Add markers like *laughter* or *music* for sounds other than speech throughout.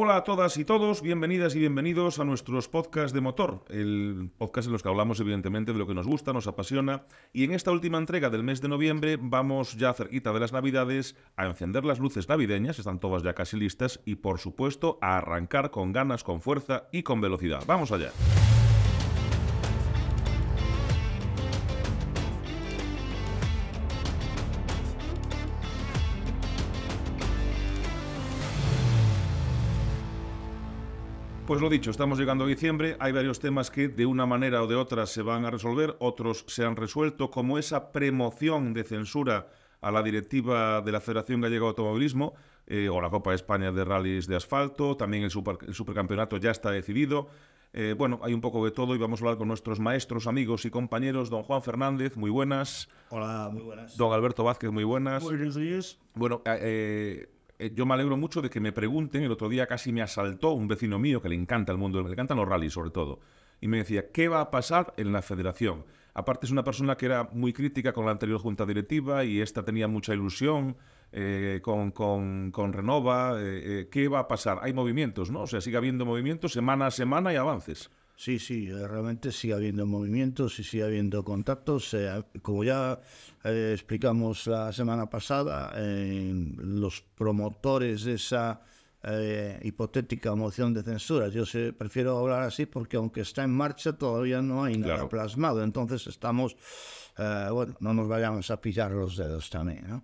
Hola a todas y todos, bienvenidas y bienvenidos a nuestros podcasts de motor, el podcast en los que hablamos evidentemente de lo que nos gusta, nos apasiona y en esta última entrega del mes de noviembre vamos ya cerquita de las navidades a encender las luces navideñas, están todas ya casi listas y por supuesto a arrancar con ganas, con fuerza y con velocidad. Vamos allá. Pues lo dicho, estamos llegando a diciembre, hay varios temas que de una manera o de otra se van a resolver, otros se han resuelto, como esa premoción de censura a la directiva de la Federación Gallega de Automovilismo eh, o la Copa de España de Rallys de Asfalto, también el, Supercampeonato ya está decidido. Eh, bueno, hay un poco de todo y vamos a hablar con nuestros maestros, amigos y compañeros. Don Juan Fernández, muy buenas. Hola, muy buenas. Don Alberto Vázquez, muy buenas. Buenos días. Bueno, eh, yo me alegro mucho de que me pregunten. El otro día casi me asaltó un vecino mío que le encanta el mundo, le encantan los rallies sobre todo. Y me decía, ¿qué va a pasar en la federación? Aparte es una persona que era muy crítica con la anterior junta directiva y esta tenía mucha ilusión eh, con, con, Renova. Eh, ¿Qué va a pasar? Hay movimientos, ¿no? O sea, sigue habiendo movimientos semana a semana y avances. Sí, sí, eh, realmente sigue habiendo movimientos y sigue habiendo contactos. Eh, como ya eh, explicamos la semana pasada, los promotores de esa hipotética moción de censura, yo sé, prefiero hablar así porque aunque está en marcha todavía no hay nada plasmado. Entonces estamos, bueno, no nos vayamos a pillar los dedos también. ¿no?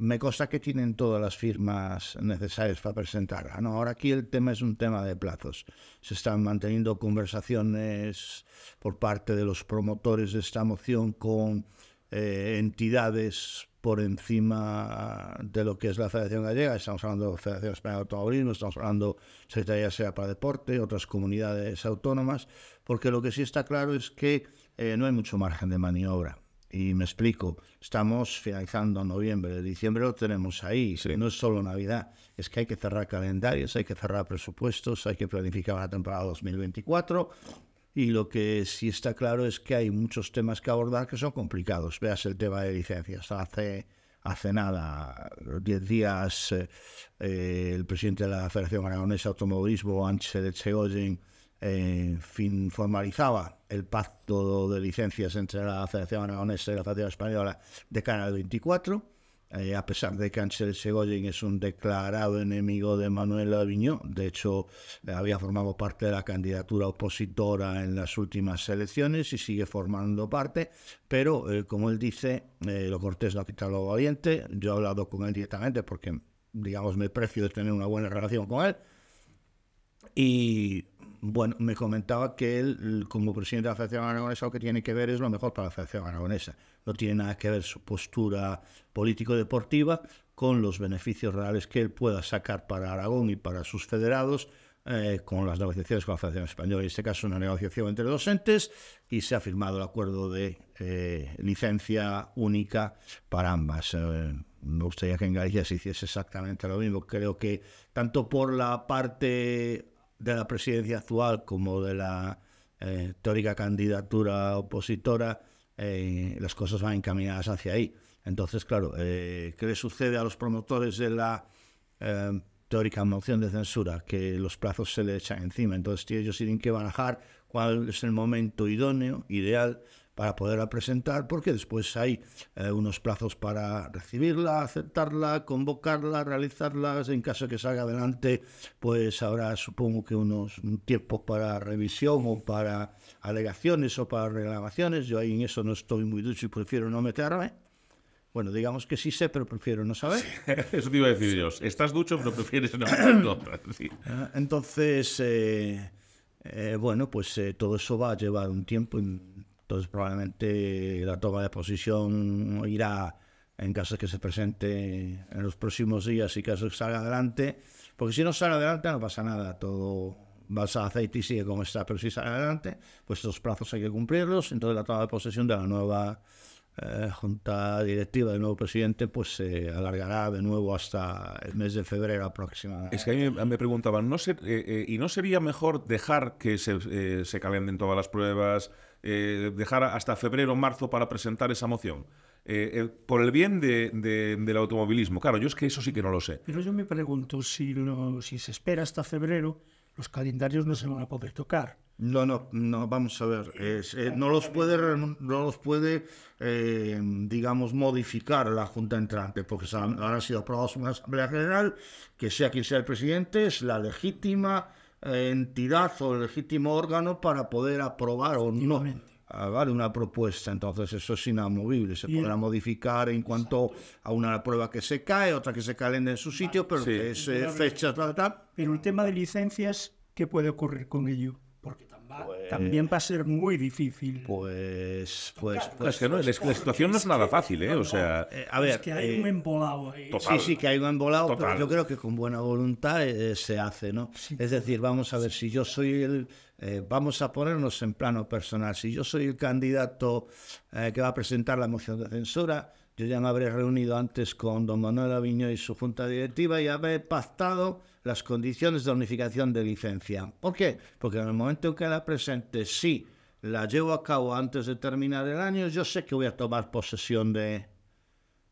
Me consta que tienen todas las firmas necesarias para presentarla. ¿no? Ahora aquí el tema es un tema de plazos. Se están manteniendo conversaciones por parte de los promotores de esta moción con eh, entidades por encima de lo que es la Federación Gallega. Estamos hablando de Federación Española de Automovilismo, estamos hablando de Secretaría Sea para Deporte, otras comunidades autónomas, porque lo que sí está claro es que eh, no hay mucho margen de maniobra. Y me explico, estamos finalizando noviembre, diciembre lo tenemos ahí, no es solo Navidad, es que hay que cerrar calendarios, hay que cerrar presupuestos, hay que planificar la temporada 2024 y lo que sí está claro es que hay muchos temas que abordar que son complicados. Veas el tema de licencias. Hace, hace nada, 10 días, eh, eh, el presidente de la Federación Aragonesa de Automovilismo, Ángel Chegoyen, eh, fin, formalizaba el pacto de licencias entre la Federación Aragonesa y la Federación Española de cara al 24. Eh, a pesar de que Ángel Segoyen es un declarado enemigo de Manuel Aviñó, de hecho eh, había formado parte de la candidatura opositora en las últimas elecciones y sigue formando parte, pero como él dice, lo cortés no quita lo valiente, yo he hablado con él directamente porque, digamos, me precio de tener una buena relación con él, y bueno, me comentaba que él, como presidente de la Federación Aragonesa, lo que tiene que ver es lo mejor para la Federación Aragonesa. No tiene nada que ver su postura político-deportiva con los beneficios reales que él pueda sacar para Aragón y para sus federados eh, con las negociaciones con la Federación Española. En este caso, una negociación entre dos entes y se ha firmado el acuerdo de eh, licencia única para ambas. Eh, me gustaría que en Galicia se hiciese exactamente lo mismo. Creo que tanto por la parte de la presidencia actual como de la eh, teórica candidatura opositora, eh, las cosas van encaminadas hacia ahí. Entonces, claro, eh, ¿qué le sucede a los promotores de la teórica moción de censura? Que los plazos se le echan encima. Entonces, ellos tienen que barajar cuál es el momento idóneo, ideal, para poderla presentar, porque después hay eh, unos plazos para recibirla, aceptarla, convocarla, realizarlas. En caso de que salga adelante, pues habrá, supongo que unos tiempos para revisión o para alegaciones o para reclamaciones. Yo ahí en eso no estoy muy ducho y prefiero no meterme. Bueno, digamos que sí sé, pero prefiero no saber. *laughs* eso te iba a decir yo. Estás ducho, pero prefieres no. *coughs* Ah, entonces, eh, eh, bueno, pues todo eso va a llevar un tiempo. Entonces probablemente la toma de posición irá en caso de que se presente en los próximos días y caso de que salga adelante, porque si no sale adelante no pasa nada, todo balsa aceite y sigue como está, pero si sale adelante, pues estos plazos hay que cumplirlos, entonces la toma de posesión de la nueva eh, junta directiva del nuevo presidente pues se alargará de nuevo hasta el mes de febrero aproximadamente. Es que a mí me preguntaban, ¿no eh, eh, ¿y no sería mejor dejar que se, se todas las pruebas, eh, dejar hasta febrero o marzo para presentar esa moción. eh, eh, por el bien de, de, del automovilismo. Claro, yo es que eso sí que no lo sé. Pero yo me pregunto si, lo, si se espera hasta febrero, los calendarios no se van a poder tocar. No, no, no, vamos a ver. Es, eh, no los puede, no los puede eh, digamos, modificar la Junta entrante, porque han sido aprobados en una Asamblea General, que sea quien sea el presidente, es la legítima entidad o legítimo órgano para poder aprobar o no vale una propuesta, entonces eso es inamovible, se podrá modificar en cuanto a una prueba que se cae, otra que se calenda en su sitio, pero sí. que es eh, fecha, tal, tal. Pero el tema de licencias, ¿qué puede ocurrir con ello? Porque también va a ser muy difícil. Pues, pues, pues, es que no, la, situación no es nada fácil, ¿eh? O sea, eh, a ver, es que hay un embolado ahí. Sí, sí, que hay un embolado, pero yo creo que con buena voluntad eh, se hace, ¿no? Es decir, vamos a ver, si yo soy el, eh, vamos a ponernos en plano personal. Si yo soy el candidato eh, que va a presentar la moción de censura, yo ya me habré reunido antes con don Manuel Aviño y su junta directiva y habré pactado las condiciones de unificación de licencia. ¿Por qué? Porque en el momento en que la presente, si la llevo a cabo antes de terminar el año, yo sé que voy a tomar posesión de,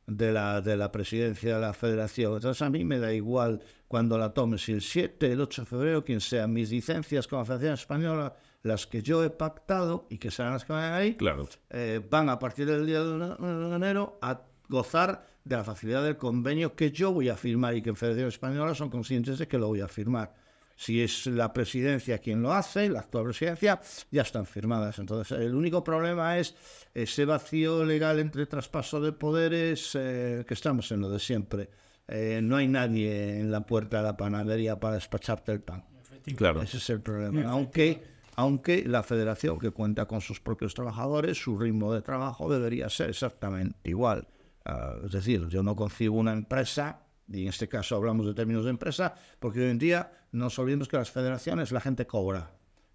de la, de la presidencia de la federación. Entonces a mí me da igual cuando la tome, si el 7, el 8 de febrero, quien sea, mis licencias con la Federación Española, las que yo he pactado y que serán las que van ahí, claro. eh, van a partir del día de enero a gozar de la facilidad del convenio que yo voy a firmar y que en Federación Española son conscientes de que lo voy a firmar si es la presidencia quien lo hace, la actual presidencia, ya están firmadas. Entonces, el único problema es ese vacío legal entre traspaso de poderes eh, que estamos en lo de siempre. Eh, no hay nadie en la puerta de la panadería para despacharte el pan. Claro. Ese es el problema. Aunque, aunque la federación, que cuenta con sus propios trabajadores, su ritmo de trabajo debería ser exactamente igual. Uh, es decir, yo no concibo una empresa y en este caso hablamos de términos de empresa, porque hoy en día no nos olvidemos que las federaciones la gente cobra.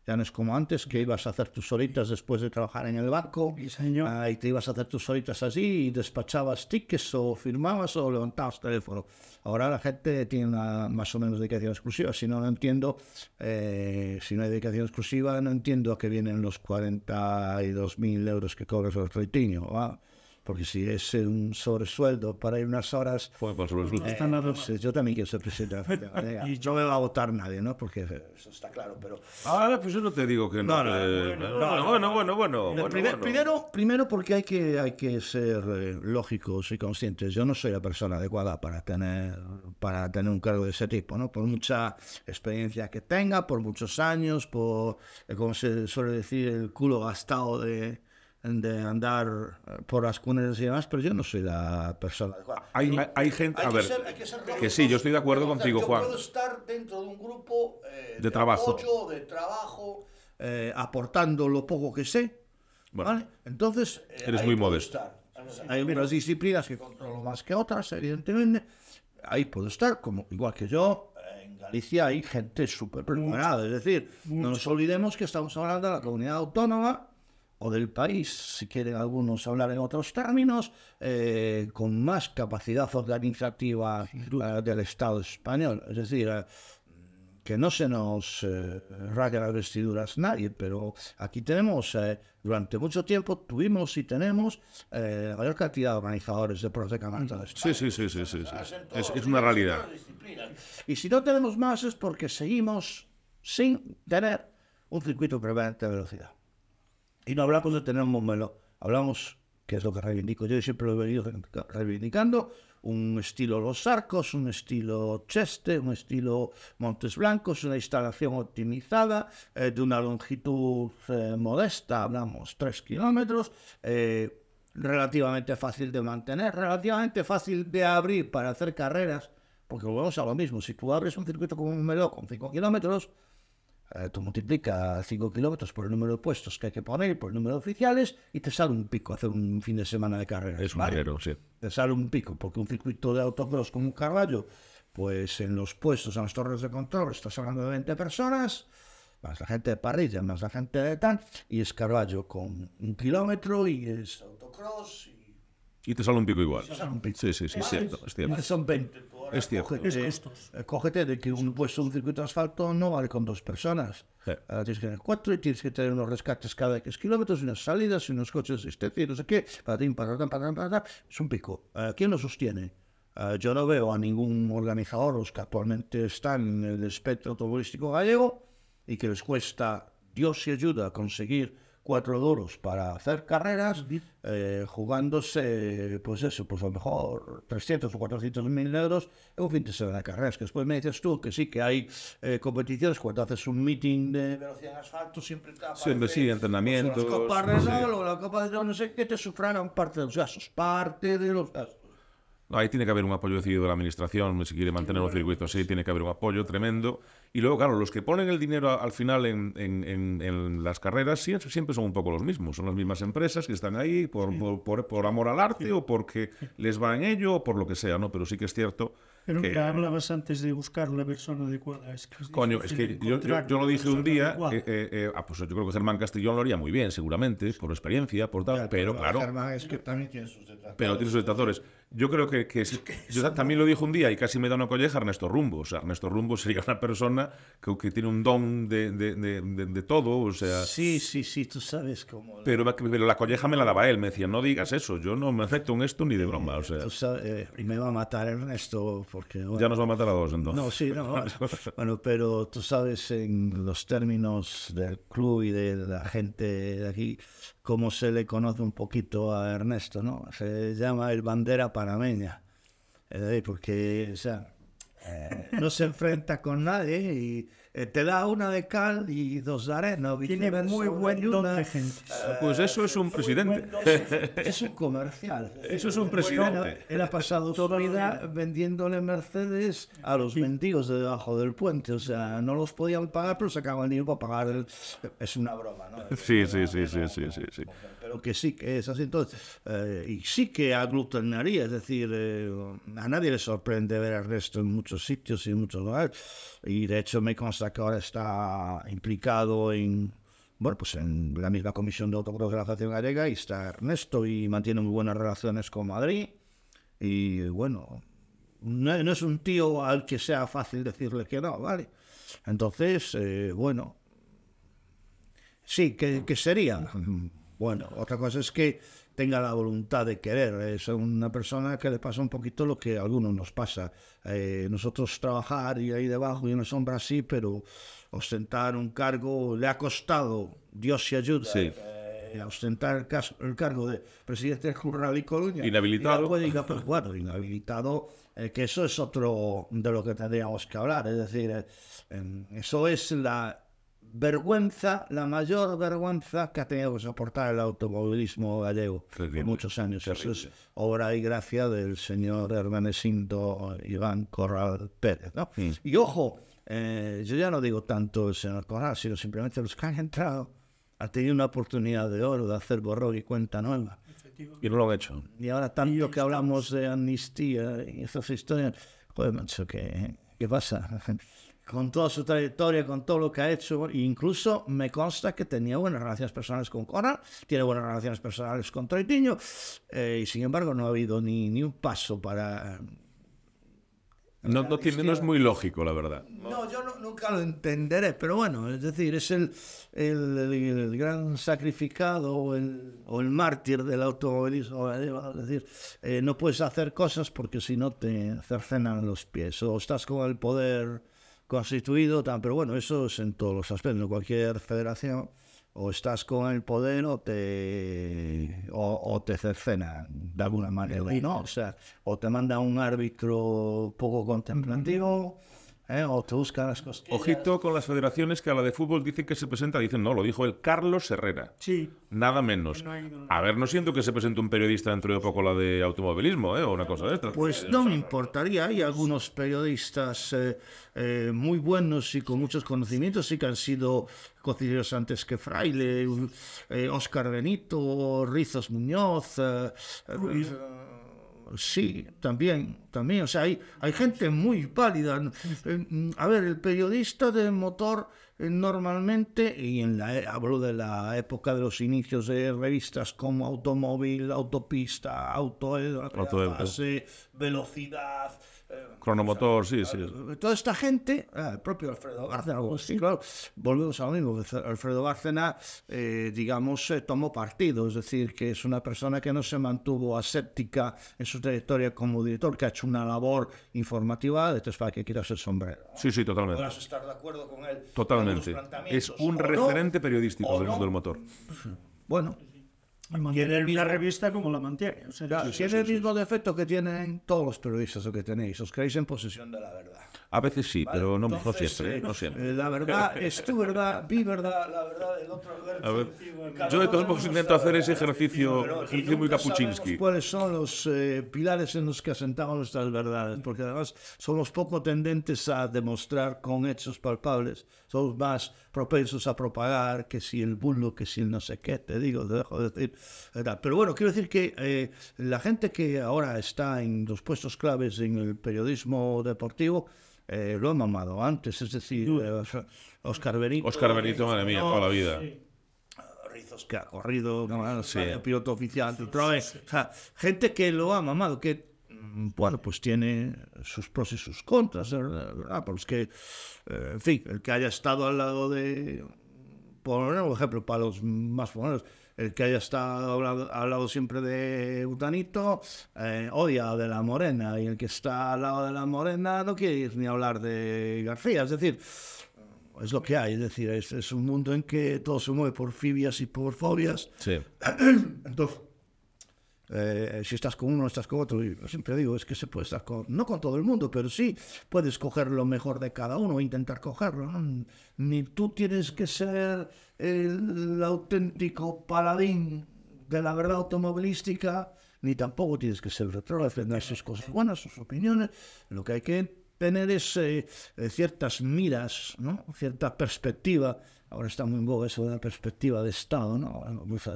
Ya no es como antes, que ibas a hacer tus horitas después de trabajar en el banco señor. y te ibas a hacer tus horitas así y despachabas tickets o firmabas o levantabas teléfono. Ahora la gente tiene una más o menos dedicación exclusiva. Si no, no entiendo, eh, si no hay dedicación exclusiva, no entiendo a qué vienen los 42.000 euros que cobras el troitinho. ¿va? Porque si es un sobresueldo para ir unas horas... Fue por sobresueldo. Eh, pues, yo también quiero ser presidente *laughs* y no me va a votar nadie, ¿no? Porque eso está claro, pero... Ah, pues yo no te digo que no. No, eh, no, bueno, bueno, bueno, bueno, Primero, primero porque hay que, hay que ser eh, lógicos y conscientes. Yo no soy la persona adecuada para tener, para tener un cargo de ese tipo, ¿no? Por mucha experiencia que tenga, por muchos años, por, como se suele decir, el culo gastado de de andar eh, por las cunas y demás, pero yo no soy la persona adecuada. Hay, hay, gente, a ver, que, sí, yo estoy de acuerdo contigo, yo Juan. puedo estar dentro de un grupo eh, de, de, trabajo, apoyo, de trabajo eh, aportando lo poco que sé, bueno, ¿vale? Entonces, eh, eres muy modesto. Hay unas disciplinas que controlo más que otras, evidentemente. Ahí puedo estar, como igual que yo. En Galicia hay gente súper preparada. Es decir, Mucho. no nos olvidemos que estamos hablando de la comunidad autónoma o del país, si quieren algunos hablar en otros términos, eh, con más capacidad organizativa uh, del Estado español. Es decir, eh, que no se nos eh, rague las vestiduras nadie, pero aquí tenemos, eh, durante mucho tiempo tuvimos y tenemos eh, la mayor cantidad de organizadores de pros de campeonato Sí, sí, sí, sí, sí, sí. Es, es una realidad. Y si no tenemos más es porque seguimos sin tener un circuito prevalente de velocidad. Y no hablamos de tener un modelo, hablamos, que es lo que reivindico yo siempre lo he venido reivindicando, un estilo Los Arcos, un estilo Cheste, un estilo Montes Blancos, una instalación optimizada eh, de una longitud eh, modesta, hablamos 3 kilómetros, eh, relativamente fácil de mantener, relativamente fácil de abrir para hacer carreras, porque volvemos a lo mismo, si tú abres un circuito como un meló con 5 kilómetros, eh, tú multiplicas 5 kilómetros por el número de puestos que hay que poner, por el número de oficiales, y te sale un pico hacer un fin de semana de carrera. Es un ¿vale? sí. Te sale un pico, porque un circuito de autocross con un caballo, pues en los puestos, en las torres de control, estás hablando de 20 personas, más la gente de parrilla, más la gente de tan, y es caballo con un kilómetro y es autocross y te sale un pico igual. sale un pico. Sí, sí, sí, es cierto, es cierto. Son 20. tú ahora Es cierto. cógete- Es costoso. eh, cógete de que un, pues un circuito de asfalto no vale con dos personas. Sí. Ahora tienes que tener cuatro y tienes que tener unos rescates cada X kilómetros, y unas salidas, y unos coches de asistencia y no sé qué. Para ti, para para para para Es un pico. Eh, ¿Quién lo sostiene? Eh, yo no veo a ningún organizador, los que actualmente están en el espectro automovilístico gallego, y que les cuesta Dios y ayuda a conseguir cuatro duros para hacer carreras, eh, jugándose, pues eso, pues a lo mejor 300 o 400 mil euros en un fin de semana de carreras. Que después me dices tú que sí, que hay eh, competiciones, cuando haces un meeting de velocidad en asfalto, siempre te Siempre sí, entrenamientos, pues, la Copa sí. Renault o la Copa de no sé qué, te sufragan parte de los gastos, parte de los gastos. Ahí tiene que haber un apoyo decidido de la administración, si quiere mantener un circuito así, tiene que haber un apoyo tremendo. Y luego, claro, los que ponen el dinero a- al final en, en- en- en las carreras siempre, siempre son un poco los mismos, son las mismas empresas que están ahí por, por, por- por amor al arte o porque les va en ello o por lo que sea, ¿no? Pero sí que es cierto Pero que... que hablabas antes de buscar la persona adecuada. Es que es Coño, es que yo, yo- yo lo dije un día, eh, eh, eh, ah, pues yo creo que Germán Castellón lo haría muy bien, seguramente, por experiencia, por tal, pero claro, Germán es que también tiene sus detractores. pero tiene sus detractores. Yo creo que, que si- yo también lo dije un día y casi me da una colleja Ernesto Rumbo. O sea, Ernesto Rumbo *laughs* sería una persona que, que tiene un don de, de- de- de- de todo, o sea... Sí, sí, sí, tú sabes cómo... Pero, pero la colleja me la daba él, me decía, no digas eso, yo no me afecto en esto ni de broma, o sea, Tú sabes, eh, y me va a matar Ernesto porque... bueno, ya nos va a matar a dos entonces. No, sí, no. *laughs* bueno, pero tú sabes en los términos del club y de la gente de aquí, cómo se le conoce un poquito a Ernesto, ¿no? Se llama el bandera panameña. Decir, porque, o sea, eh, no se enfrenta con nadie y eh, te da una de cal y dos de arena. Tiene muy buen don de gente. Pues eso es un presidente. Es un comercial. Eso es un presidente. él ha pasado su vida vendiéndole Mercedes a los mendigos de debajo del puente. O sea, no los podían pagar, pero sacaban dinero para pagar. El... Es una broma, ¿no? Sí, sí, sí, sí, sí, sí, sí. Pero que sí que es así. Entonces, eh, y sí que aglutinaría, es decir, eh, a nadie le sorprende ver a Ernesto en muchos sitios y en muchos lugares. Y de hecho me consta que ahora está implicado en, bueno, pues en la misma comisión de autocross de la Federación Gallega y está Ernesto y mantiene muy buenas relaciones con Madrid. Y bueno, no, no es un tío al que sea fácil decirle que no, ¿vale? Entonces, eh, bueno, Sí, que, que sería. Bueno, otra cosa es que tenga la voluntad de querer. Es una persona que le pasa un poquito lo que a algunos nos pasa. Eh, nosotros trabajar y ahí debajo y en la sombra sí, pero ostentar un cargo le ha costado, Dios se ayuda. Sí. eh, ostentar el, cargo de presidente del Club Rally Coruña. Inhabilitado. Y diga, pues, bueno, inhabilitado, eh, que eso es otro de lo que tendríamos que hablar. Es decir, eh, eso es la vergüenza, la mayor vergüenza que ha tenido que soportar el automovilismo gallego Terrible, por muchos años. Eso es obra y gracia del señor Hermenesindo Iván Corral Pérez. ¿no? Mm. Y ojo, eh, yo ya no digo tanto el señor Corral, sino simplemente los que han entrado han tenido una oportunidad de oro de hacer borrón y cuenta nueva. Y no lo han hecho. Y ahora tanto que hablamos de amnistía y esas historias, joder, macho, ¿qué, qué pasa? Con toda su trayectoria, con todo lo que ha hecho, incluso me consta que tenía buenas relaciones personales con Cora, tiene buenas relaciones personales con Troitiño, eh, y sin embargo no ha habido ni, ni un paso para... No, no, tiene, no es muy lógico, la verdad. No, yo no- nunca lo entenderé, pero bueno, es decir, es el, el, el- el gran sacrificado o el, o el mártir del automovilismo. Es decir, eh, no puedes hacer cosas porque si no te cercenan los pies. O estás con el poder constituido, tan, pero bueno, eso es en todos los aspectos, en cualquier federación, o estás con el poder o te, o, o te cercenan de alguna manera, ¿no? O sea, o te manda un árbitro poco contemplativo. Mm -hmm ¿eh? o te buscan las cosas. Ojito con las federaciones que a la de fútbol dicen que se presenta, dicen no, lo dijo el Carlos Herrera. Sí, Nada menos. No A ver, no siento que se presente un periodista dentro de poco la de automovilismo, ¿eh? O una cosa de esta. Pues no me importaría. Hay algunos periodistas eh, eh, muy buenos y con muchos conocimientos y que han sido cocineros antes que Fraile, eh, Oscar Benito, Rizos Muñoz, eh, eh, sí, también, también. O sea, hay, hay gente muy pálida. Eh, A ver, el periodista de motor eh, normalmente, y en la, e- hablo de la época de los inicios de revistas como Automóvil, Autopista, Auto, eh, Velocidad. Cronomotor, sí, sí. Toda esta gente, ah, el propio Alfredo Bárcena, así, claro, volvemos a lo mismo. Alfredo Bárcena, eh, digamos, eh, tomó partido, es decir, que es una persona que no se mantuvo aséptica en su trayectoria como director, que ha hecho una labor informativa, entonces para que quieras el sombrero. Sí, sí, totalmente. Podrás estar de acuerdo con él. Totalmente. planteamientos, Es un no, referente periodístico del no. mundo del motor. Bueno, Y mantener la revista como la mantiene. O sea, tiene el mismo defecto que tienen todos los periodistas que tenéis, os creéis en posesión de la verdad. A veces sí, pero no, no Entonces, siempre, ¿eh? eh, no siempre. eh, La verdad es tu verdad, mi verdad, la verdad del otro. A ver, yo de todos modos intento hacer ese ejercicio, ejercicio muy capuchinsky. ¿Cuáles son los eh, pilares en los que asentamos nuestras verdades? Porque además somos poco tendentes a demostrar con hechos palpables, somos más propensos a propagar que si el bulo, que si el no sé qué, te digo, te dejo de decir. ¿verdad? Pero bueno, quiero decir que eh, la gente que ahora está en los puestos claves en el periodismo deportivo, eh, lo ha mamado antes, es decir, eh, Oscar Benito. Oscar Benito, madre mía, toda la vida. Rizos que ha corrido, no sé, piloto oficial de Troe. O sea, gente que lo ha mamado, que, bueno, pues tiene sus pros y sus contras, ¿verdad? Pues que, eh, en fin, el que haya estado al lado de, por ejemplo para los más famosos, el que haya estado al lado, siempre de Butanito, eh, odia de la Morena, y el que está al lado de la Morena no quiere ir ni hablar de García, es decir, es lo que hay, es decir, es, es un mundo en que todo se mueve por fibias y por fobias. Sí. *clears throat* Entonces, eh, si estás con uno, estás con otro. Y siempre digo, es que se puede estar con, no con todo el mundo, pero sí puedes coger lo mejor de cada uno intentar cogerlo. ¿no? Ni tú tienes que ser el auténtico paladín de la verdad automovilística, ni tampoco tienes que ser retro, defender sus cosas buenas, sus opiniones. Lo que hay que tener es eh, eh, ciertas miras, ¿no? cierta perspectiva. Ahora está muy en boga eso de la perspectiva de Estado, ¿no?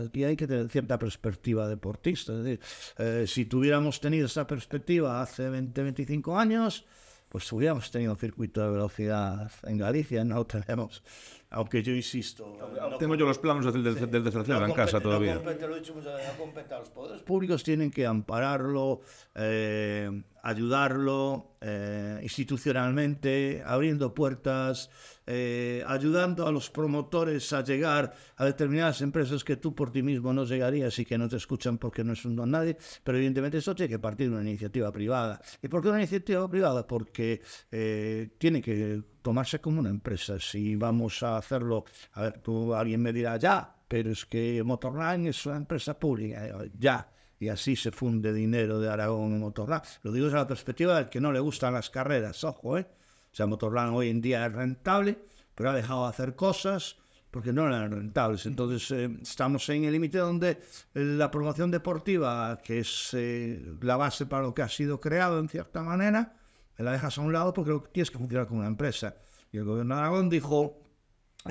Aquí hay que tener cierta perspectiva deportista. Es decir, eh, si tuviéramos tenido esa perspectiva hace 20, 25 años, pues hubiéramos tenido un circuito de velocidad en Galicia, no *laughs* tenemos. Aunque yo insisto, no Tengo yo los planos del, del, del desgraciado en casa todavía. No compete, lo he dicho muchas veces, no compete a los poderes públicos tienen que ampararlo, eh, ayudarlo eh, institucionalmente, abriendo puertas, eh, ayudando a los promotores a llegar a determinadas empresas que tú por ti mismo no llegarías y que no te escuchan porque no es un don nadie, pero evidentemente eso tiene que partir de una iniciativa privada. ¿Y por qué una iniciativa privada? Porque eh, tiene que tomarse como una empresa. Si vamos a hacerlo, a ver, tú alguien me dirá ya, pero es que Motorline es una empresa pública, ya. Y así se funde dinero de Aragón en Motorland. Lo digo desde la perspectiva del que no le gustan las carreras, ojo, ¿eh? O sea, Motorland hoy en día es rentable, pero ha dejado de hacer cosas porque no eran rentables. Entonces, eh, estamos en el límite donde eh, la promoción deportiva, que es eh, la base para lo que ha sido creado en cierta manera, la dejas a un lado porque tienes que funcionar como una empresa. Y el gobierno de Aragón dijo,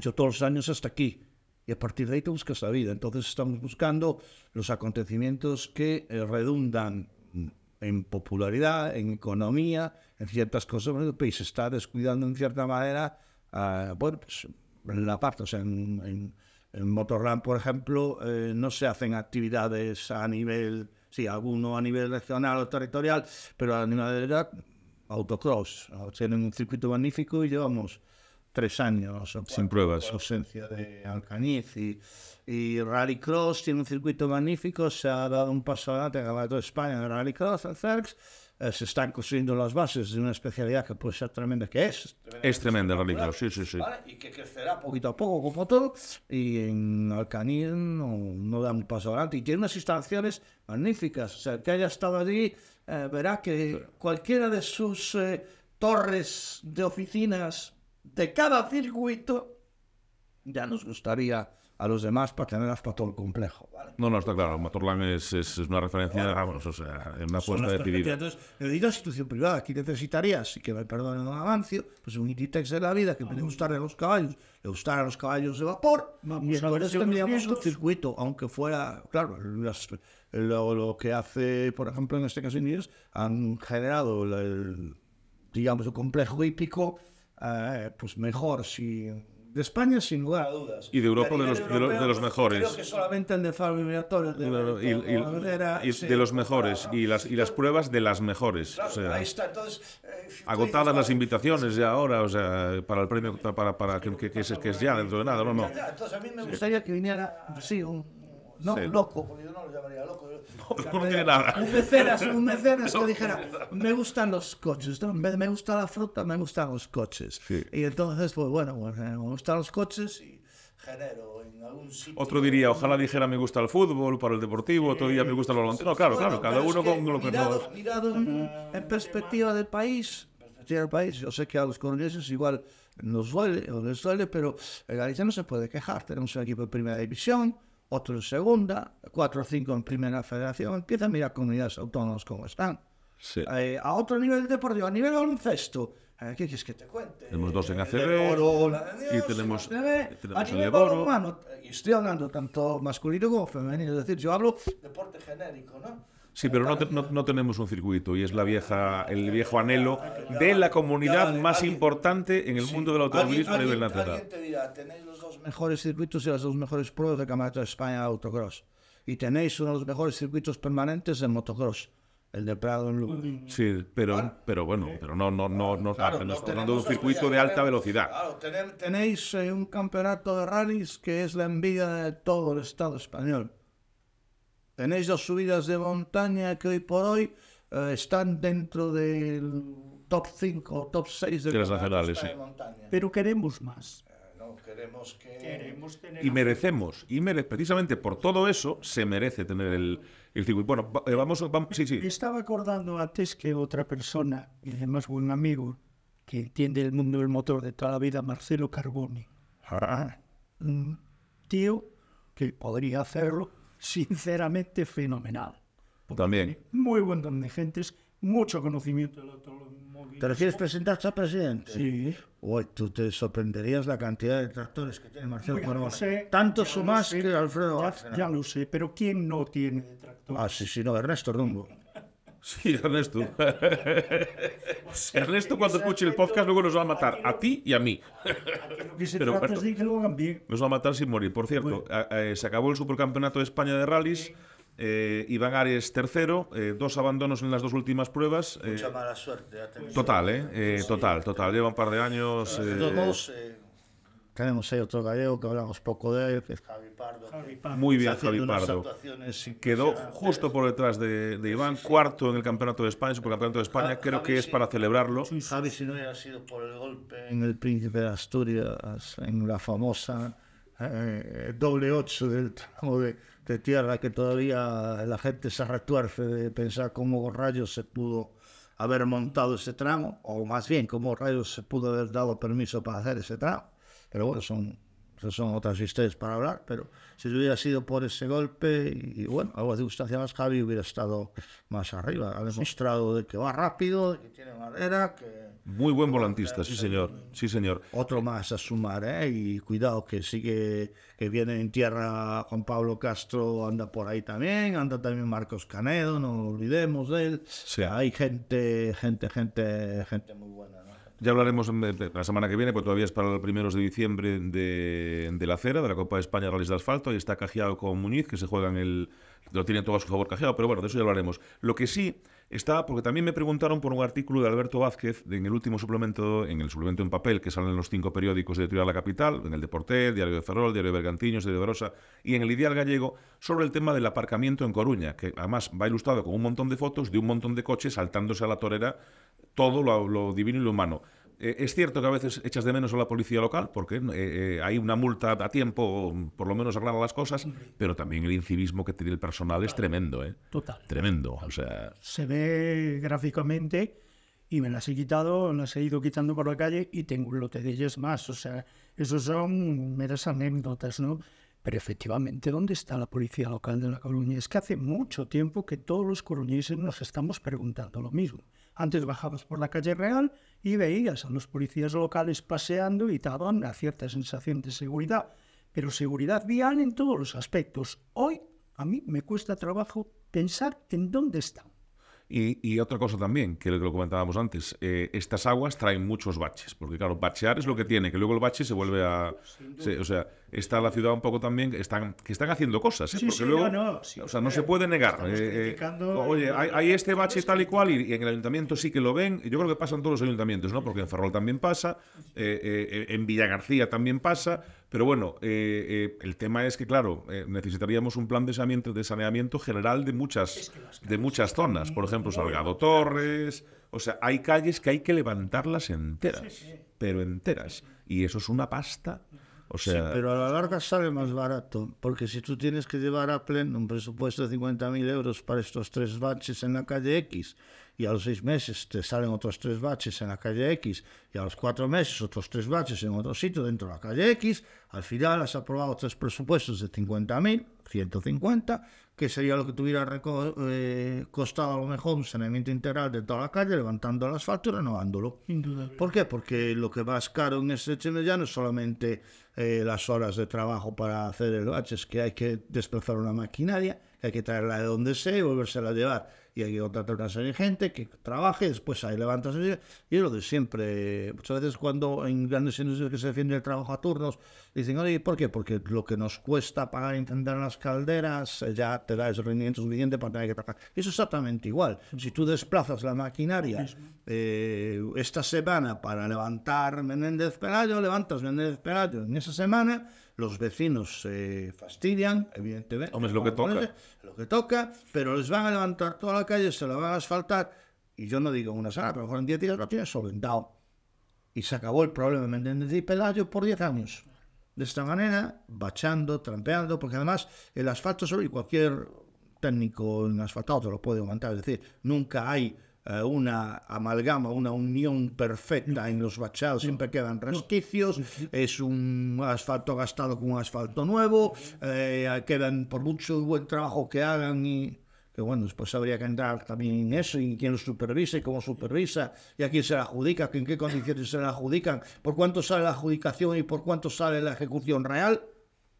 yo todos los años hasta aquí. Y a partir de ahí te buscas la vida. Entonces estamos buscando los acontecimientos que eh, redundan en popularidad, en economía, en ciertas cosas. Bueno, el país está descuidando en cierta manera, ah, bueno, pues en la parte, o sea, en, en, en por ejemplo, eh, no se hacen actividades a nivel, sí, alguno a nivel regional o territorial, pero a nivel de autocross, tienen un circuito magnífico e llevamos tres años o sin pruebas. ausencia de Alcañiz y, y Rallycross tiene un circuito magnífico se ha dado un paso adelante en el Campeonato de España de Rallycross en CERCS eh, se están construyendo las bases de una especialidad que puede ser tremenda, que es Es tremenda rallycross, sí, sí, sí. ¿vale? y que crecerá poquito a poco como todo y en Alcañiz no, no da un paso adelante y tiene unas instalaciones magníficas o sea el que haya estado allí eh, verá que cualquiera de sus eh, torres de oficinas de cada circuito ya nos gustaría a los demás para tenerlas para todo el complejo. ¿vale? No, no, está claro. Motorland es, es, es una referencia, vamos, o sea, es una apuesta decidida. Entonces, digo institución privada, aquí necesitarías, y que me perdonen don Amancio, pues un Inditex de la vida que me gustarle a los caballos, le gustarán los caballos de vapor, Vamos y a entonces tendríamos un circuito, aunque fuera, claro, las- lo, lo que hace, por ejemplo, en este caso Inditex, han generado el, el, digamos, el complejo hípico, eh, pues mejor, si... De España, sin lugar a dudas. Y de Europa, de los- de los- de europeo, los mejores. Creo que solamente el de Fabio y, y- Valverde, y sí. de los mejores y las y las pruebas de las mejores o sea ahí está. Entonces, eh, agotadas dices, las invitaciones ya ahora o sea para el premio para para que, que, que es, que es ya dentro de nada no Entonces, a mí me gustaría que viniera, sí, un. No, Sí. loco, porque yo no lo llamaría loco. yo- *laughs* no tiene nada. Un mecenas, un *laughs* mecenas que dijera, me gustan los coches, ¿no? En vez de me gusta la fruta, me gustan los coches. Sí. Y entonces, pues bueno, pues, eh, me gustan los coches y genero en algún sitio. otro diría ojalá dijera me gusta el fútbol para el deportivo otro día me gusta el baloncesto no claro Bueno, claro cada es uno que con lo que mirado, mirado en, en perspectiva del país, perspectiva del país, yo sé que a los coruñeses igual nos duele o les duele, pero el Galicia no se puede quejar. Tenemos un equipo de primera división, otro en segunda, cuatro o cinco en primera federación. Empieza a mirar comunidades autónomas como están. Sí. Eh, a otro nivel deportivo, a nivel baloncesto. eh, ¿Qué quieres que te cuente? Tenemos dos en Eh, ACB, y tenemos- y tenemos a el nivel balonmano, y estoy hablando tanto masculino como femenino, es decir, yo hablo deporte genérico, ¿no? Sí, pero no, te- no, no tenemos un circuito y es la vieja, el viejo anhelo de la comunidad más importante en el mundo del automovilismo a nivel nacional. alguien te dirá, tenéis los dos mejores circuitos y las dos mejores pruebas de Campeonato de España de autocross. Y tenéis uno de los mejores circuitos permanentes de motocross, el de Prado en Lugo. Sí, pero, pero bueno, pero no, no, no, no, Claro, no hablando de un circuito de alta velocidad. Claro, tenéis eh, un campeonato de rallies que es la envidia de todo el Estado español. Tenéis dos subidas de montaña que hoy por hoy eh, están dentro del top 5 o top 6 De las nacionales, sí. Pero queremos más. No queremos que... Queremos tener Y merecemos, y mere- precisamente por todo eso, se merece tener el, el circuito. Bueno, va- eh, vamos, vamos, sí, sí. Me estaba acordando antes que otra persona, y además buen amigo, que entiende el mundo del motor de toda la vida, Marcelo Carboni. Un tío que podría hacerlo sinceramente fenomenal. También. Muy buen don de gentes, mucho conocimiento del ¿Te automovilismo. refieres presentarse a presidente? Sí. Uy, tú te sorprenderías la cantidad de tractores que tiene Marcelo sé, Tantos o más sé, que Alfredo Ya, ya lo sé, pero ¿quién no tiene detractores? Ah, sí, sí, no, Ernesto Rumbo. Sí, Ernesto. *laughs* Ernesto, cuando escuche el podcast, luego nos va a matar a ti y a mí. Lo que se pero trata bueno. es de que lo hagan bien. Nos va a matar sin morir. Por cierto, a- a- se acabó el Supercampeonato de España de Rallys. Eh, Iván Ares tercero, eh, dos abandonos en las dos últimas pruebas. eh, mala suerte. total, ¿eh? Eh, Total, total. Lleva un par de años eh, todos modos, eh, tenemos ahí otro gallego que hablamos poco de él, que es Javi Pardo. Javi Pardo. muy bien, Javi Pardo. Quedó justo por detrás de, de Iván, cuarto en el Campeonato de España, Supercampeonato de España. Ja- Creo Javi que es sí. para celebrarlo. Javi, si no hubiera sido por el golpe en el Príncipe de Asturias, en la famosa eh, doble ocho del tramo de, de tierra, que todavía la gente se retuerce de pensar cómo rayos se pudo haber montado ese tramo, o más bien cómo rayos se pudo haber dado permiso para hacer ese tramo. Pero bueno, son, son otras historias para hablar, pero si hubiera sido por ese golpe, y, y bueno, alguna circunstancia más, Javi hubiera estado más arriba. Ha demostrado de que va rápido, de que tiene madera, que Muy buen volantista, sí señor. Sí señor. otro más a sumar, ¿eh? Y cuidado que sigue, que viene en tierra Juan Pablo Castro, anda por ahí también, anda también Marcos Canedo, no olvidemos de él. Sí. Hay gente, gente, gente, gente muy buena. Ya hablaremos en- la semana que viene, pues todavía es para el primeros de diciembre de, la Cera, de la Copa de España Rallys de Asfalto. Ahí está Cajiao con Muñiz, que se juegan el. Lo tiene todo a su favor Cajiao, pero bueno, de eso ya hablaremos. Lo que sí está, porque también me preguntaron por un artículo de Alberto Vázquez en el último suplemento, en el suplemento en papel que salen en los cinco periódicos de Editorial La Capital, en el Deporte, Diario de Ferrol, Diario de Bergantiños, Diario de Barosa y en el Ideal Gallego, sobre el tema del aparcamiento en Coruña, que además va ilustrado con un montón de fotos de un montón de coches saltándose a la torera todo lo divino y lo humano. Eh, es cierto que a veces echas de menos a la policía local porque eh, eh, hay una multa a tiempo, por lo menos aclarar las cosas, pero también el incivismo que tiene el personal es tremendo, ¿eh? Total. Tremendo, o sea... Se ve gráficamente y me las he quitado, las he ido quitando por la calle y tengo un lote de ellas más. O sea, esos son meras anécdotas, ¿no? Pero efectivamente, ¿dónde está la policía local de La Coruña? Es que hace mucho tiempo que todos los coruñeses nos estamos preguntando lo mismo. Antes bajabas por la calle Real y veías a los policías locales paseando y daban una cierta sensación de seguridad, pero seguridad vial en todos los aspectos. Hoy a mí me cuesta trabajo pensar en dónde están. Y, y, otra cosa también, que lo, que lo comentábamos antes, eh, estas aguas traen muchos baches, porque claro, bachear es lo que tiene, que luego el bache se vuelve a... Se, o sea, está la ciudad un poco también, que están, que están haciendo cosas, ¿eh? Sí, porque sí, luego... no, no, sí, o sea, no se puede negar. eh, eh, oye, hay, hay este bache tal y cual, y, y en el ayuntamiento sí que lo ven, yo creo que pasa en todos los ayuntamientos, ¿no? Porque en Ferrol también pasa, eh, eh, en Villa García también pasa, pero bueno, eh, eh, el tema es que, claro, eh, necesitaríamos un plan de saneamiento, de saneamiento general de muchas, de muchas zonas. Por ejemplo, Salgado Torres. O sea, hay calles que hay que levantarlas enteras, pero enteras. Y eso es una pasta. O sea, Pero a la larga sale más barato, porque si tú tienes que llevar a pleno un presupuesto de 50.000 euros para estos tres baches en la calle X, y a los seis meses te salen otros tres baches en la calle X, y a los cuatro meses otros tres baches en otro sitio dentro de la calle X, al final has aprobado tres presupuestos de 50.000, 150, que sería lo que tuviera eh, costado a lo mejor un saneamiento integral de toda la calle, levantando el asfalto y renovándolo. Indudable. ¿Por qué? Porque lo que más caro en este chino ya no es solamente eh, las horas de trabajo para hacer el bache, es que hay que desplazar una maquinaria, hay que traerla de donde sea y volvérsela a llevar. Y hay que contratar una serie de gente que trabaje, después ahí levantas el Y es lo de siempre. Muchas veces cuando en grandes industrias que se defiende el trabajo a turnos, dicen, oye, ¿por qué? Porque lo que nos cuesta pagar y encender las calderas eh, ya te da ese rendimiento suficiente para tener que trabajar. Eso es exactamente igual. Si tú desplazas la maquinaria eh, esta semana para levantar Menéndez Pelayo, levantas Menéndez Pelayo en esa semana, los vecinos se fastidian, evidentemente. Hombre, es lo que toca. Lo que toca, pero les van a levantar toda la calle, se la van a asfaltar, y yo no digo una semana, pero a lo mejor en 10 días lo tienes solventado. Y se acabó el problema de Menéndez y Pelayo por 10 años. De esta manera, bachando, trampeando, porque además el asfalto solo y cualquier técnico en asfaltado te lo puede aguantar. Es decir, nunca hay eh, una amalgama, una unión perfecta en los bachados, siempre quedan resquicios, es un asfalto gastado con un asfalto nuevo, eh, quedan por mucho buen trabajo que hagan y que bueno, después habría que entrar también en eso, y quién lo supervisa y cómo supervisa, y a quién se la adjudica, en qué condiciones se la adjudican, por cuánto sale la adjudicación y por cuánto sale la ejecución real.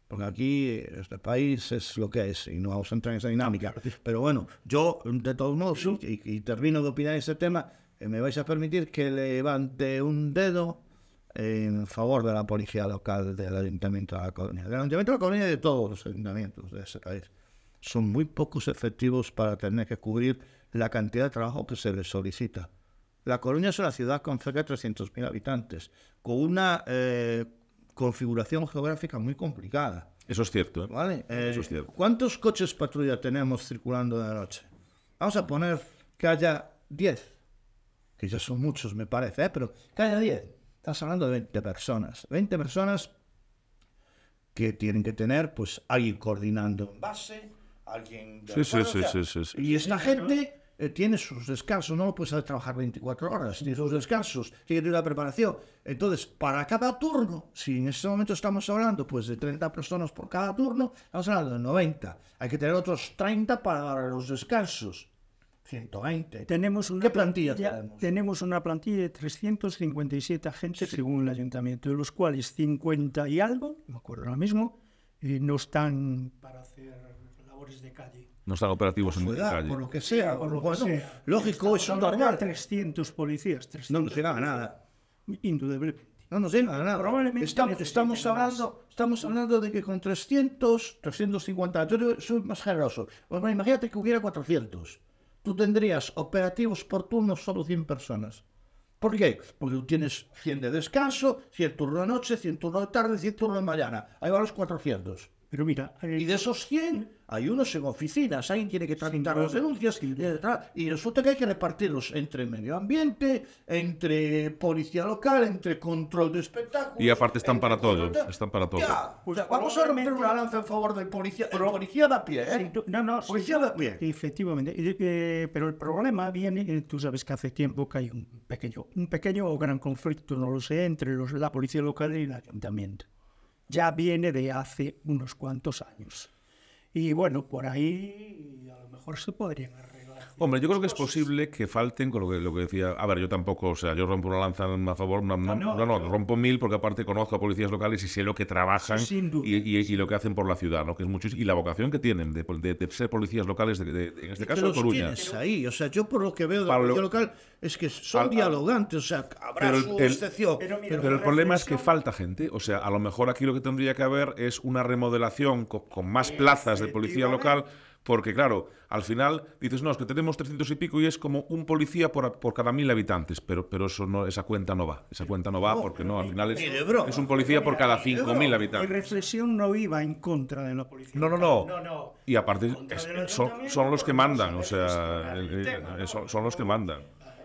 Porque aquí este país es lo que es y no vamos a entrar en esa dinámica. *laughs* Pero bueno, yo de todos modos, y, y termino de opinar en ese tema, eh, me vais a permitir que levante un dedo en favor de la policía local del Ayuntamiento de la Colonia. Del Ayuntamiento de la Colonia y de todos los ayuntamientos de ese país. Son muy pocos efectivos para tener que cubrir la cantidad de trabajo que se les solicita. La Coruña es una ciudad con cerca de 300.000 habitantes, con una eh, configuración geográfica muy complicada. eso es cierto. ¿eh? ¿Vale? Eh, Eso es cierto. ¿Cuántos coches patrulla tenemos circulando de noche? Vamos a poner que haya 10, que ya son muchos, me parece, ¿eh? pero que haya 10. Estás hablando de 20 personas. 20 personas que tienen que tener, pues, alguien coordinando en base, alguien... de Sí, sí, sí, sí, sí, sí. Y esta gente eh, tiene sus descansos, no lo puedes hacer trabajar 24 horas, tiene sus descansos, tiene que tener una preparación. Entonces, para cada turno, si en este momento estamos hablando pues de 30 personas por cada turno, estamos hablando de 90. Hay que tener otros 30 para los descansos. 120. Tenemos una ¿Qué plantilla tenemos? tenemos una plantilla de 357 agentes según el ayuntamiento, de los cuales 50 y algo, no me acuerdo ahora mismo, eh, no están para hacer labores de calle. No están operativos en edad, calle. por lo que sea, Por lo que bueno, sea. lógico, eso hablando normal. de 300 policías, No 300, nos llega a nada. indudablemente. No nos llega a nada. Probablemente estamos, estamos, hablando, estamos hablando de que con 300, 350, yo soy más generoso. Bueno, imagínate que hubiera 400. Tú tendrías operativos por turno solo 100 personas. ¿Por qué? Porque tú tienes 100 de descanso, 100 turno de noche, 100 turno de tarde, 100 turno de mañana. Ahí van los 400. Pero mira, eh, Y de esos 100, hay unos en oficinas, alguien tiene que tramitar las denuncias, y, y resulta que hay que repartirlos entre medio ambiente, entre policía local, entre control de espectáculos. Y aparte están para todo, control- están para todo. Ya, Pues o sea, vamos a romper una lanza en favor del policía, el policía de a pie, ¿eh? Sí, tú- no, no, sí, Policía de a pie. Efectivamente, de que- pero el problema viene, eh, tú sabes que hace tiempo que hay un pequeño, un pequeño o gran conflicto, no lo sé, entre los- la policía local y el ayuntamiento. Ya viene de hace unos cuantos años. Y bueno, por ahí a lo mejor se podrían arreglar. Hombre, yo creo que es posible que falten con lo que, lo que decía. A ver, yo tampoco, o sea, yo rompo una lanza a favor, no, no, no, no, no, rompo mil porque aparte conozco a policías locales y sé lo que trabajan Sin duda. y, y- y lo que hacen por la ciudad, ¿no? Que es mucho, y la vocación que tienen de, de- de ser policías locales, de, de- en este caso de Coruña. tienes ahí. O sea, yo por lo que veo de la policía local es que son Al- al- dialogantes. O sea, habrá Pero su el- excepción. Pero mira, Pero el problema es que falta gente. O sea, a lo mejor aquí lo que tendría que haber es una remodelación co- con, más plazas de policía local. Porque, claro, al final dices, no, es que tenemos 300 y pico y es como un policía por, por cada mil habitantes. Pero, pero eso no, esa cuenta no va. Esa cuenta no va porque no, al final es, un policía por cada 5.000 Mi habitantes. reflexión no iba en contra de la policía. No, no, no. No, no. Y aparte es- son, son los que mandan, no o sea, ¿no? son, son los que mandan.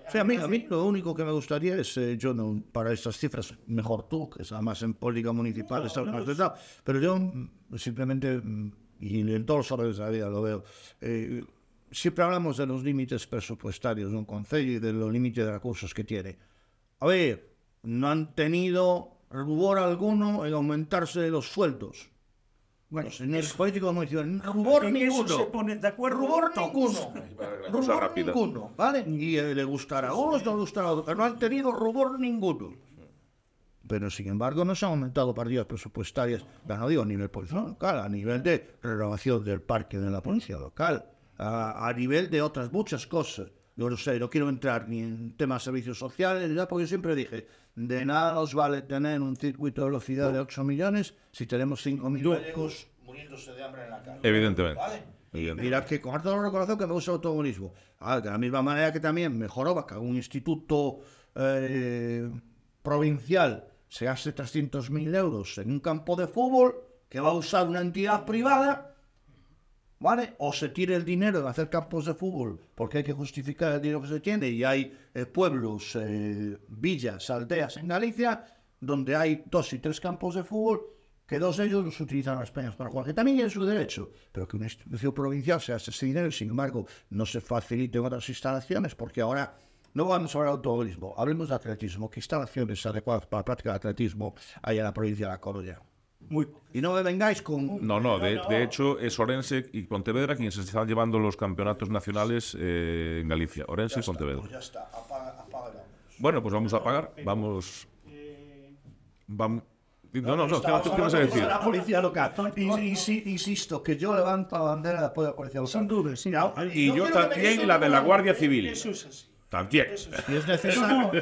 O sea, a mí, a mí lo único que me gustaría es, eh, yo no, para estas cifras, mejor tú, que es además en política municipal, estás más detallado, pero yo mm, simplemente, mm, y en todos los órdenes de la vida lo veo, eh, siempre hablamos de los límites presupuestarios de un concello y de los límites de recursos que tiene. A ver, no han tenido rubor alguno en aumentarse los sueldos. Bueno, Los señores políticos municipales, rubor en eso ninguno. se ponen de acuerdo. Rubor ninguno. Rubor ninguno, ¿vale? Y eh, le gustará a unos, no le gustará a otros, pero no han tenido rubor ninguno. Pero sin embargo no se han aumentado partidas presupuestarias, ya no digo a nivel policía local, a nivel de renovación del parque de la policía local, a, a nivel de otras muchas cosas. Yo no sé, no quiero entrar ni en temas de servicios sociales, nada, porque siempre dije, de nada nos vale tener un circuito de velocidad de 8 millones si tenemos 5.000 gallegos muriéndose de hambre en la calle. Evidentemente. ¿Vale? Evidentemente. Mira que con harto reconocer que me gusta el automovilismo. Ah, de la misma manera que también mejoró que un instituto eh, provincial se gaste 300.000 euros en un campo de fútbol que va a usar una entidad privada, ¿vale? O se tire el dinero en hacer campos de fútbol porque hay que justificar el dinero que se tiene y hay eh, pueblos, eh, villas, aldeas en Galicia donde hay dos y tres campos de fútbol que dos de ellos los utilizan las peñas para jugar, que también es su derecho, pero que una institución provincial se hace ese dinero y sin embargo no se facilite en otras instalaciones porque ahora no vamos a hablar de automovilismo, hablemos de atletismo, ¿qué instalaciones adecuadas para la práctica de atletismo hay en la provincia de La Coruña? Muy Y no me vengáis con... No, no, de, de hecho es Orense y Pontevedra quienes están llevando los campeonatos nacionales eh, en Galicia. Orense y Pontevedra. Pues ya está, apaga, apaga. Bueno, pues vamos a pagar. Vamos. Vamos. No, no, no, ¿qué, qué vas a decir? La policía local. Y- y- sí, insisto, que yo levanto la bandera de apoyo a la policía local. Sin duda, sin duda. Y yo también la de la Guardia Civil. Eso es así. También. Si es necesario.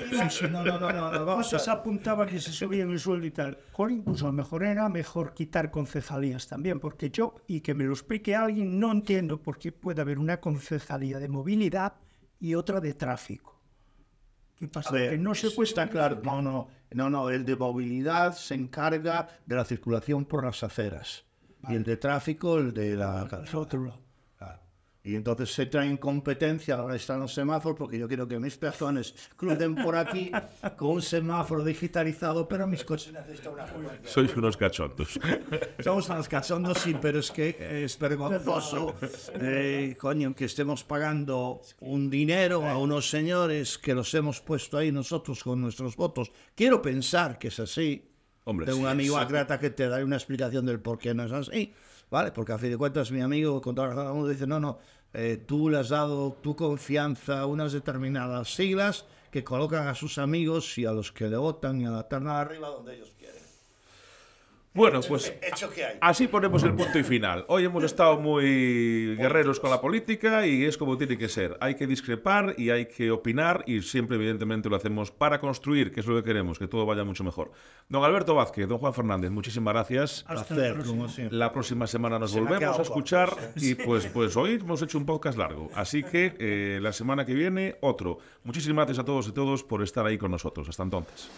No, no, no, no, no, vamos Cosas a... apuntaba que se subían el sueldo y tal. Joder, incluso a lo mejor era mejor quitar concejalías también, porque yo, y que me lo explique alguien, no entiendo por qué puede haber una concejalía de movilidad y otra de tráfico. ¿Qué pasa? Que no se puede está claro. No, no, no, no. El de movilidad se encarga de la circulación por las aceras. Y el de tráfico, el de la... Al otro. Y entonces se traen competencia, ahora están los semáforos, porque yo quiero que mis peatones crucen por aquí con un semáforo digitalizado, pero mis coches necesitan una frecuencia. Sois unos cachondos. Somos unos cachondos, sí, pero es que es vergonzoso, eh, coño, que estemos pagando un dinero a unos señores que los hemos puesto ahí nosotros con nuestros votos. Quiero pensar que es así. Hombre, Tengo un amigo acrata que te daré una explicación del por qué no es así, ¿vale? Porque a fin de cuentas mi amigo con toda la razón del mundo dice, no, no, eh, tú le has dado tu confianza a unas determinadas siglas que colocan a sus amigos y a los que le votan y a la terna arriba donde ellos quieren. Bueno, pues Hecho que hay. así ponemos el punto y final. Hoy hemos estado muy guerreros con la política y es como tiene que ser. Hay que discrepar y hay que opinar y siempre evidentemente lo hacemos para construir, que es lo que queremos, que todo vaya mucho mejor. Don Alberto Vázquez, don Juan Fernández, muchísimas gracias. Placer, como siempre. La próxima semana nos ha volvemos a escuchar y pues, pues hoy hemos hecho un podcast largo. Así que eh, la semana que viene otro. Muchísimas gracias a todos y todos por estar ahí con nosotros. Hasta entonces.